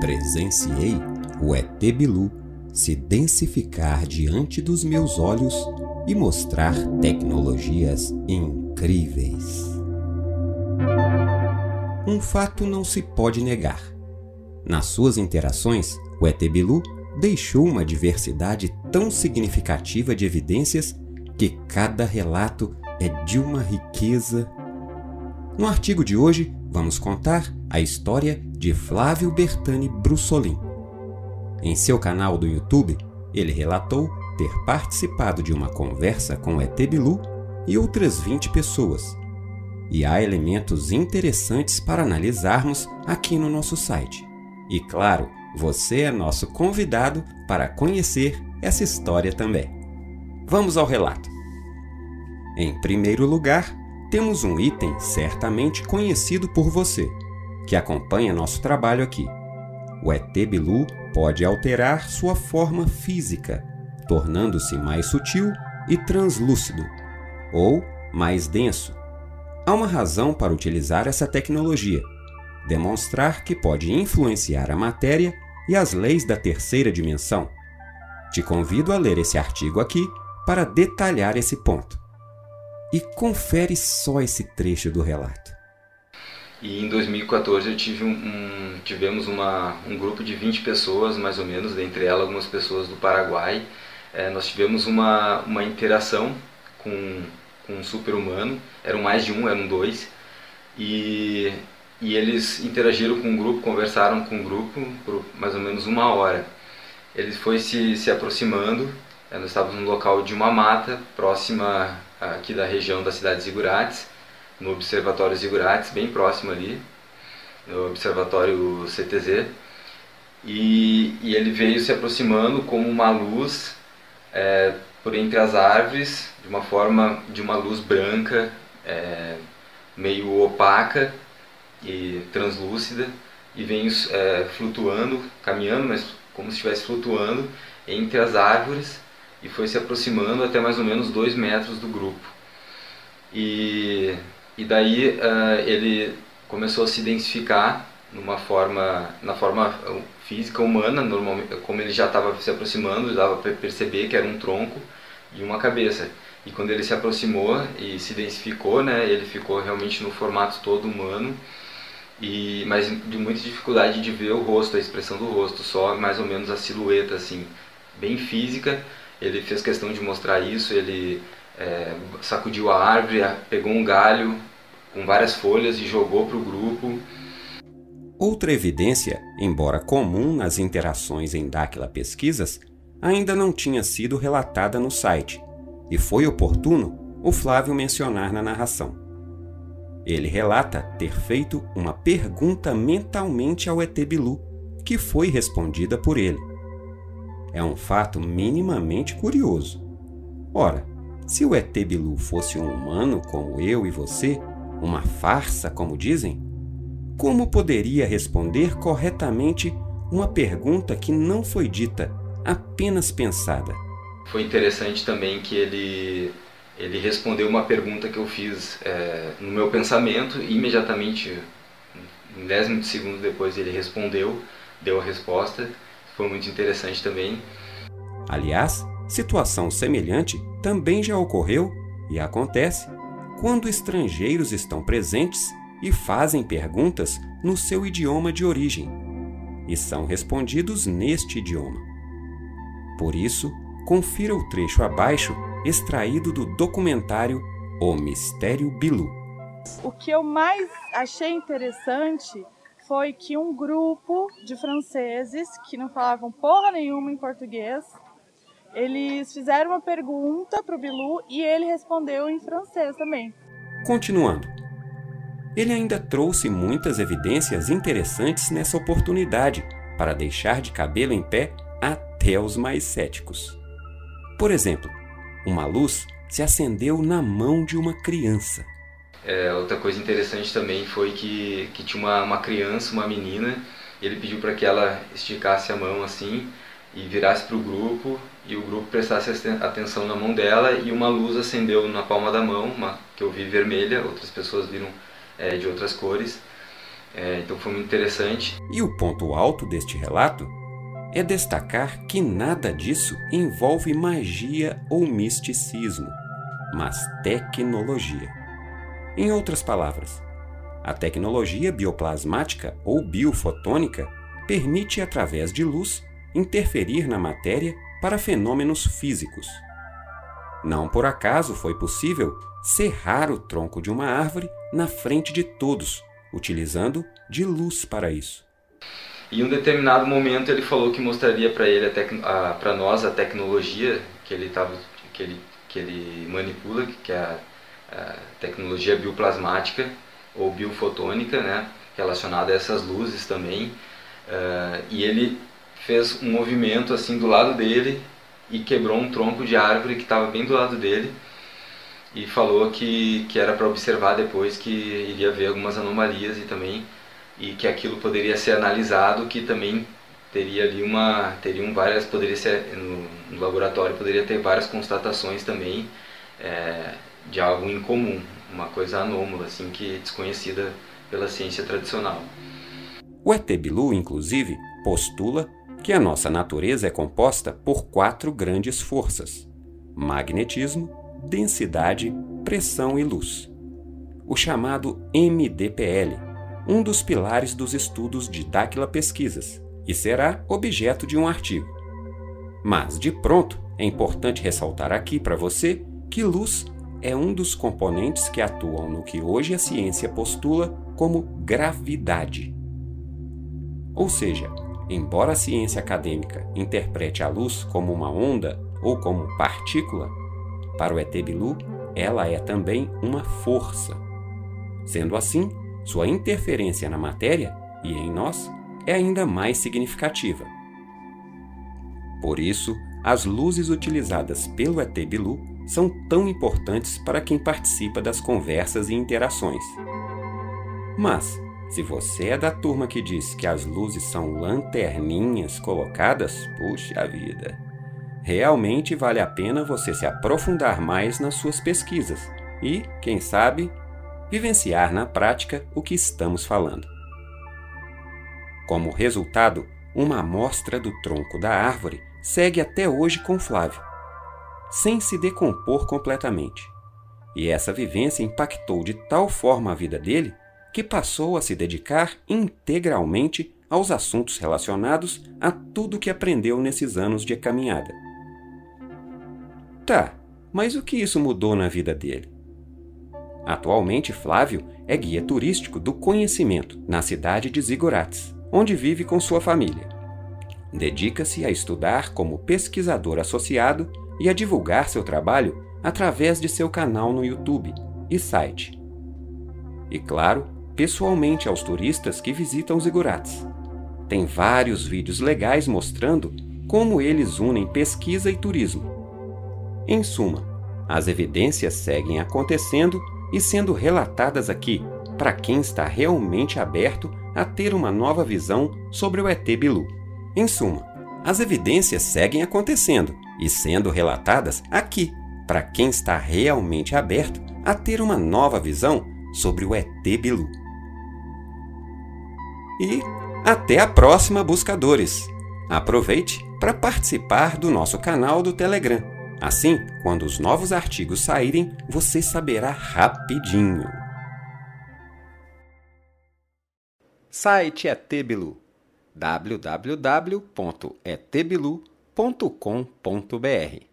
Presenciei o ET Bilu se densificar diante dos meus olhos e mostrar tecnologias incríveis. Um fato não se pode negar. Nas suas interações, o ET Bilu deixou uma diversidade tão significativa de evidências que cada relato é de uma riqueza. No artigo de hoje, vamos contar a história de Flávio Bertani Brussolin. Em seu canal do YouTube, ele relatou ter participado de uma conversa com ET Bilu e outras 20 pessoas. E há elementos interessantes para analisarmos aqui no nosso site. E claro, você é nosso convidado para conhecer essa história também. Vamos ao relato. Em primeiro lugar, temos um item certamente conhecido por você, que acompanha nosso trabalho aqui. O ET Bilu pode alterar sua forma física, tornando-se mais sutil e translúcido, ou mais denso. Há uma razão para utilizar essa tecnologia: demonstrar que pode influenciar a matéria e as leis da terceira dimensão. Te convido a ler esse artigo aqui para detalhar esse ponto. E confere só esse trecho do relato. E em 2014 eu tive um, um, tivemos uma, um grupo de 20 pessoas, mais ou menos, dentre elas algumas pessoas do Paraguai. É, nós tivemos uma, uma interação com, com um super-humano, eram mais de um, eram dois. E e eles interagiram com o grupo, conversaram com o grupo por mais ou menos uma hora. Ele foi se, se aproximando, eh, nós estávamos no local de uma mata, próxima aqui da região da cidade de Zigurates, no Observatório Zigurates, bem próximo ali, no Observatório CTZ. E, e ele veio se aproximando como uma luz é, por entre as árvores, de uma forma de uma luz branca, é, meio opaca, e translúcida e vem é, flutuando, caminhando, mas como se estivesse flutuando entre as árvores e foi se aproximando até mais ou menos dois metros do grupo. E, e daí uh, ele começou a se identificar numa forma, na forma física humana, normalmente, como ele já estava se aproximando, dava para perceber que era um tronco e uma cabeça. E quando ele se aproximou e se identificou, né, ele ficou realmente no formato todo humano e mas de muita dificuldade de ver o rosto, a expressão do rosto, só mais ou menos a silhueta assim, bem física. Ele fez questão de mostrar isso, ele é, sacudiu a árvore, pegou um galho com várias folhas e jogou para o grupo. Outra evidência, embora comum nas interações em Dáquila Pesquisas, ainda não tinha sido relatada no site, e foi oportuno o Flávio mencionar na narração. Ele relata ter feito uma pergunta mentalmente ao ET Bilu, que foi respondida por ele. É um fato minimamente curioso. Ora, se o ET Bilu fosse um humano como eu e você, uma farsa, como dizem, como poderia responder corretamente uma pergunta que não foi dita, apenas pensada? Foi interessante também que ele ele respondeu uma pergunta que eu fiz é, no meu pensamento e imediatamente, um décimo de segundo depois, ele respondeu, deu a resposta. Foi muito interessante também. Aliás, situação semelhante também já ocorreu e acontece quando estrangeiros estão presentes e fazem perguntas no seu idioma de origem e são respondidos neste idioma. Por isso, confira o trecho abaixo extraído do documentário O Mistério Bilu. O que eu mais achei interessante foi que um grupo de franceses que não falavam porra nenhuma em português, eles fizeram uma pergunta para o Bilu e ele respondeu em francês também. Continuando. Ele ainda trouxe muitas evidências interessantes nessa oportunidade para deixar de cabelo em pé até os mais céticos. Por exemplo, uma luz se acendeu na mão de uma criança. É, outra coisa interessante também foi que, que tinha uma, uma criança, uma menina, ele pediu para que ela esticasse a mão assim e virasse para o grupo e o grupo prestasse atenção na mão dela e uma luz acendeu na palma da mão, uma que eu vi vermelha, outras pessoas viram é, de outras cores. É, então foi muito interessante. E o ponto alto deste relato é destacar que nada disso envolve magia ou misticismo, mas tecnologia. Em outras palavras, a tecnologia bioplasmática ou biofotônica permite, através de luz, interferir na matéria para fenômenos físicos. Não por acaso foi possível serrar o tronco de uma árvore na frente de todos, utilizando de luz para isso. E em um determinado momento ele falou que mostraria para ele para nós a tecnologia que ele tava, que ele que ele manipula, que é a, tecnologia bioplasmática ou biofotônica, né, relacionada a essas luzes também. Uh, e ele fez um movimento assim do lado dele e quebrou um tronco de árvore que estava bem do lado dele e falou que, que era para observar depois que iria ver algumas anomalias e também e que aquilo poderia ser analisado, que também teria ali uma teriam várias poderia ser no, no laboratório poderia ter várias constatações também é, de algo incomum, uma coisa anômala assim que é desconhecida pela ciência tradicional. O ET Bilu, inclusive, postula que a nossa natureza é composta por quatro grandes forças: magnetismo, densidade, pressão e luz. O chamado MDPL, um dos pilares dos estudos de Dáquila Pesquisas, e será objeto de um artigo. Mas, de pronto, é importante ressaltar aqui para você que luz é um dos componentes que atuam no que hoje a ciência postula como gravidade. Ou seja, embora a ciência acadêmica interprete a luz como uma onda ou como partícula, para o ET Bilu ela é também uma força. Sendo assim, sua interferência na matéria e em nós é ainda mais significativa. Por isso, as luzes utilizadas pelo ET Bilu são tão importantes para quem participa das conversas e interações. Mas, se você é da turma que diz que as luzes são lanterninhas colocadas, puxa vida! Realmente vale a pena você se aprofundar mais nas suas pesquisas e, quem sabe, vivenciar na prática o que estamos falando. Como resultado, uma amostra do tronco da árvore segue até hoje com Flávio, sem se decompor completamente. E essa vivência impactou de tal forma a vida dele que passou a se dedicar integralmente aos assuntos relacionados a tudo que aprendeu nesses anos de caminhada. Tá, mas o que isso mudou na vida dele? Atualmente, Flávio é guia turístico do conhecimento na cidade de Zigurates, onde vive com sua família. Dedica-se a estudar como pesquisador associado e a divulgar seu trabalho através de seu canal no YouTube e site. E claro, pessoalmente aos turistas que visitam Zigurates. Tem vários vídeos legais mostrando como eles unem pesquisa e turismo. Em suma, as evidências seguem acontecendo e sendo relatadas aqui para quem está realmente aberto a ter uma nova visão sobre o ET Bilu. Em suma, as evidências seguem acontecendo e sendo relatadas aqui para quem está realmente aberto a ter uma nova visão sobre o ET Bilu. E até a próxima, buscadores! Aproveite para participar do nosso canal do Telegram. Assim, quando os novos artigos saírem, você saberá rapidinho. Site ETBilu www.etbilu.com.br